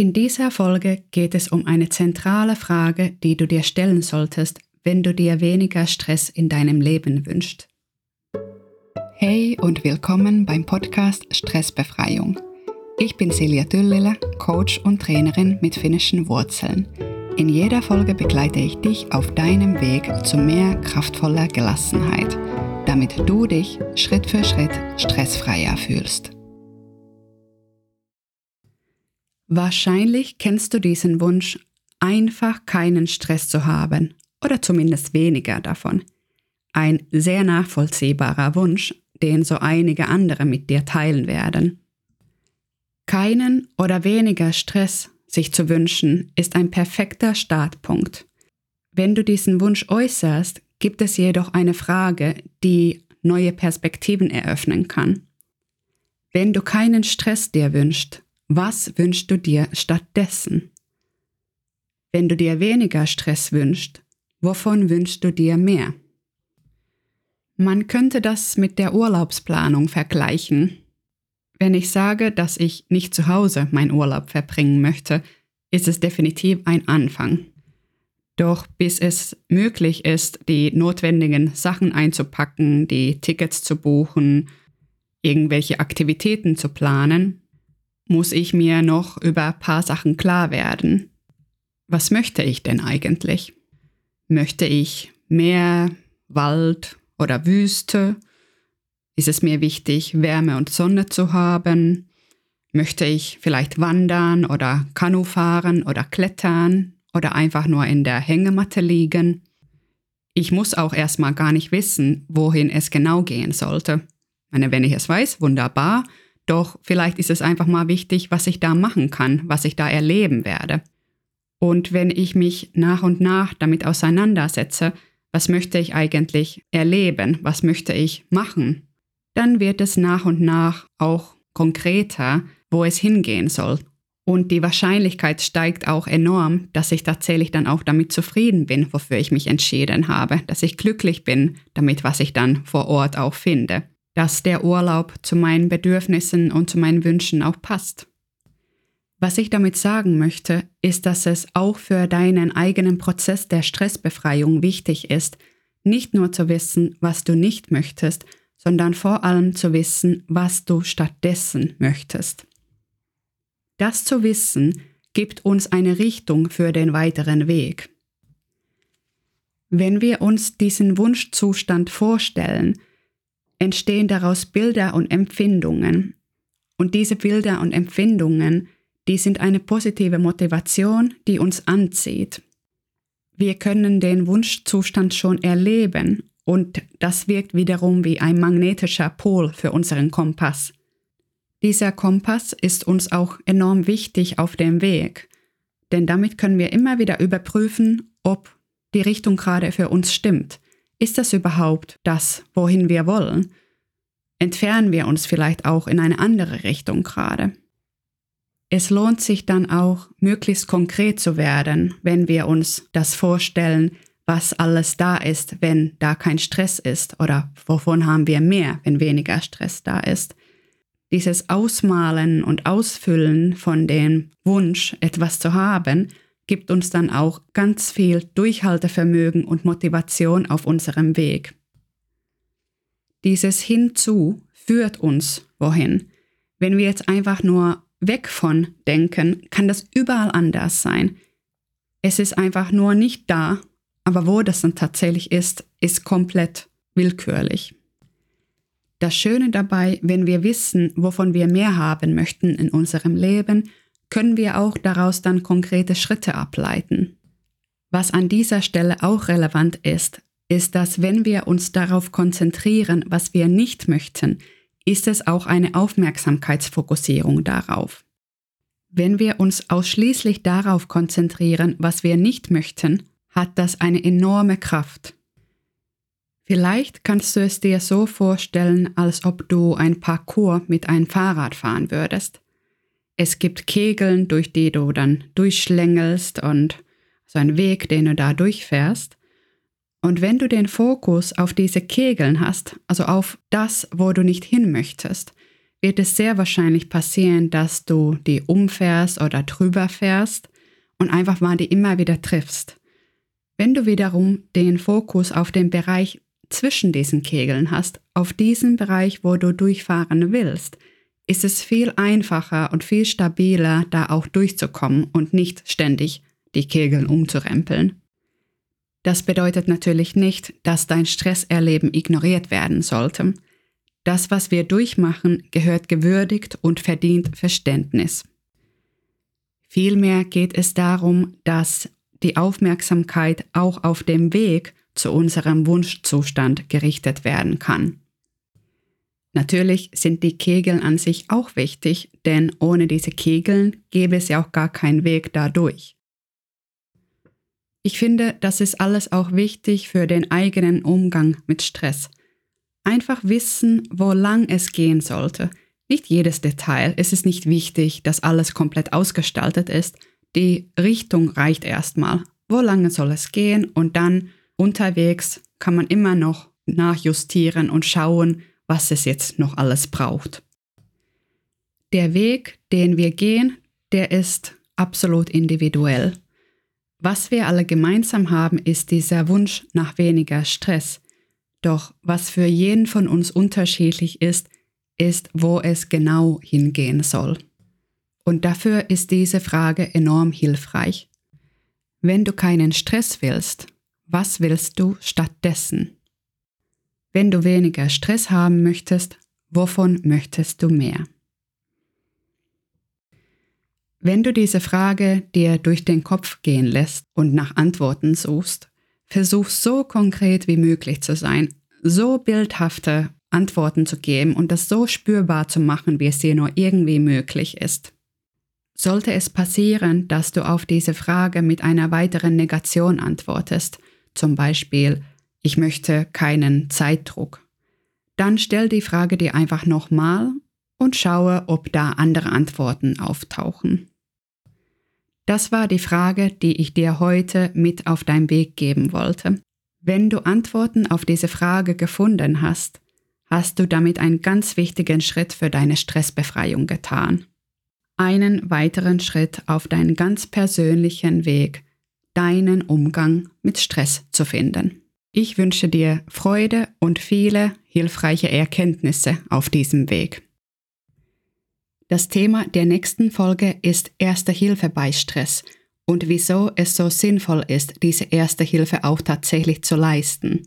In dieser Folge geht es um eine zentrale Frage, die du dir stellen solltest, wenn du dir weniger Stress in deinem Leben wünschst. Hey und willkommen beim Podcast Stressbefreiung. Ich bin Silja Düllele, Coach und Trainerin mit finnischen Wurzeln. In jeder Folge begleite ich dich auf deinem Weg zu mehr kraftvoller Gelassenheit, damit du dich Schritt für Schritt stressfreier fühlst. Wahrscheinlich kennst du diesen Wunsch, einfach keinen Stress zu haben oder zumindest weniger davon. Ein sehr nachvollziehbarer Wunsch, den so einige andere mit dir teilen werden. Keinen oder weniger Stress sich zu wünschen, ist ein perfekter Startpunkt. Wenn du diesen Wunsch äußerst, gibt es jedoch eine Frage, die neue Perspektiven eröffnen kann. Wenn du keinen Stress dir wünschst, was wünschst du dir stattdessen? Wenn du dir weniger Stress wünschst, wovon wünschst du dir mehr? Man könnte das mit der Urlaubsplanung vergleichen. Wenn ich sage, dass ich nicht zu Hause meinen Urlaub verbringen möchte, ist es definitiv ein Anfang. Doch bis es möglich ist, die notwendigen Sachen einzupacken, die Tickets zu buchen, irgendwelche Aktivitäten zu planen, muss ich mir noch über ein paar Sachen klar werden. Was möchte ich denn eigentlich? Möchte ich mehr Wald oder Wüste? Ist es mir wichtig, Wärme und Sonne zu haben? Möchte ich vielleicht wandern oder Kanu fahren oder klettern oder einfach nur in der Hängematte liegen? Ich muss auch erstmal gar nicht wissen, wohin es genau gehen sollte. Ich meine, wenn ich es weiß, wunderbar, doch vielleicht ist es einfach mal wichtig, was ich da machen kann, was ich da erleben werde. Und wenn ich mich nach und nach damit auseinandersetze, was möchte ich eigentlich erleben, was möchte ich machen, dann wird es nach und nach auch konkreter, wo es hingehen soll. Und die Wahrscheinlichkeit steigt auch enorm, dass ich tatsächlich dann auch damit zufrieden bin, wofür ich mich entschieden habe, dass ich glücklich bin damit, was ich dann vor Ort auch finde dass der Urlaub zu meinen Bedürfnissen und zu meinen Wünschen auch passt. Was ich damit sagen möchte, ist, dass es auch für deinen eigenen Prozess der Stressbefreiung wichtig ist, nicht nur zu wissen, was du nicht möchtest, sondern vor allem zu wissen, was du stattdessen möchtest. Das zu wissen gibt uns eine Richtung für den weiteren Weg. Wenn wir uns diesen Wunschzustand vorstellen, entstehen daraus Bilder und Empfindungen. Und diese Bilder und Empfindungen, die sind eine positive Motivation, die uns anzieht. Wir können den Wunschzustand schon erleben und das wirkt wiederum wie ein magnetischer Pol für unseren Kompass. Dieser Kompass ist uns auch enorm wichtig auf dem Weg, denn damit können wir immer wieder überprüfen, ob die Richtung gerade für uns stimmt. Ist das überhaupt das, wohin wir wollen? Entfernen wir uns vielleicht auch in eine andere Richtung gerade? Es lohnt sich dann auch, möglichst konkret zu werden, wenn wir uns das vorstellen, was alles da ist, wenn da kein Stress ist oder wovon haben wir mehr, wenn weniger Stress da ist. Dieses Ausmalen und Ausfüllen von dem Wunsch, etwas zu haben, gibt uns dann auch ganz viel Durchhaltevermögen und Motivation auf unserem Weg. Dieses Hinzu führt uns wohin. Wenn wir jetzt einfach nur weg von denken, kann das überall anders sein. Es ist einfach nur nicht da, aber wo das dann tatsächlich ist, ist komplett willkürlich. Das Schöne dabei, wenn wir wissen, wovon wir mehr haben möchten in unserem Leben können wir auch daraus dann konkrete Schritte ableiten. Was an dieser Stelle auch relevant ist, ist, dass wenn wir uns darauf konzentrieren, was wir nicht möchten, ist es auch eine Aufmerksamkeitsfokussierung darauf. Wenn wir uns ausschließlich darauf konzentrieren, was wir nicht möchten, hat das eine enorme Kraft. Vielleicht kannst du es dir so vorstellen, als ob du ein Parcours mit einem Fahrrad fahren würdest. Es gibt Kegeln, durch die du dann durchschlängelst und so einen Weg, den du da durchfährst. Und wenn du den Fokus auf diese Kegeln hast, also auf das, wo du nicht hin möchtest, wird es sehr wahrscheinlich passieren, dass du die umfährst oder drüber fährst und einfach mal die immer wieder triffst. Wenn du wiederum den Fokus auf den Bereich zwischen diesen Kegeln hast, auf diesen Bereich, wo du durchfahren willst, ist es viel einfacher und viel stabiler, da auch durchzukommen und nicht ständig die Kegeln umzurempeln. Das bedeutet natürlich nicht, dass dein Stresserleben ignoriert werden sollte. Das, was wir durchmachen, gehört gewürdigt und verdient Verständnis. Vielmehr geht es darum, dass die Aufmerksamkeit auch auf dem Weg zu unserem Wunschzustand gerichtet werden kann. Natürlich sind die Kegeln an sich auch wichtig, denn ohne diese Kegeln gäbe es ja auch gar keinen Weg dadurch. Ich finde, das ist alles auch wichtig für den eigenen Umgang mit Stress. Einfach wissen, wo lang es gehen sollte. Nicht jedes Detail, es ist nicht wichtig, dass alles komplett ausgestaltet ist. Die Richtung reicht erstmal. Wo lange soll es gehen und dann unterwegs kann man immer noch nachjustieren und schauen, was es jetzt noch alles braucht. Der Weg, den wir gehen, der ist absolut individuell. Was wir alle gemeinsam haben, ist dieser Wunsch nach weniger Stress. Doch was für jeden von uns unterschiedlich ist, ist, wo es genau hingehen soll. Und dafür ist diese Frage enorm hilfreich. Wenn du keinen Stress willst, was willst du stattdessen? Wenn du weniger Stress haben möchtest, wovon möchtest du mehr? Wenn du diese Frage dir durch den Kopf gehen lässt und nach Antworten suchst, versuch so konkret wie möglich zu sein, so bildhafte Antworten zu geben und das so spürbar zu machen, wie es dir nur irgendwie möglich ist. Sollte es passieren, dass du auf diese Frage mit einer weiteren Negation antwortest, zum Beispiel ich möchte keinen Zeitdruck, dann stell die Frage dir einfach nochmal und schaue, ob da andere Antworten auftauchen. Das war die Frage, die ich dir heute mit auf deinen Weg geben wollte. Wenn du Antworten auf diese Frage gefunden hast, hast du damit einen ganz wichtigen Schritt für deine Stressbefreiung getan. Einen weiteren Schritt auf deinen ganz persönlichen Weg, deinen Umgang mit Stress zu finden. Ich wünsche dir Freude und viele hilfreiche Erkenntnisse auf diesem Weg. Das Thema der nächsten Folge ist Erste Hilfe bei Stress und wieso es so sinnvoll ist, diese Erste Hilfe auch tatsächlich zu leisten.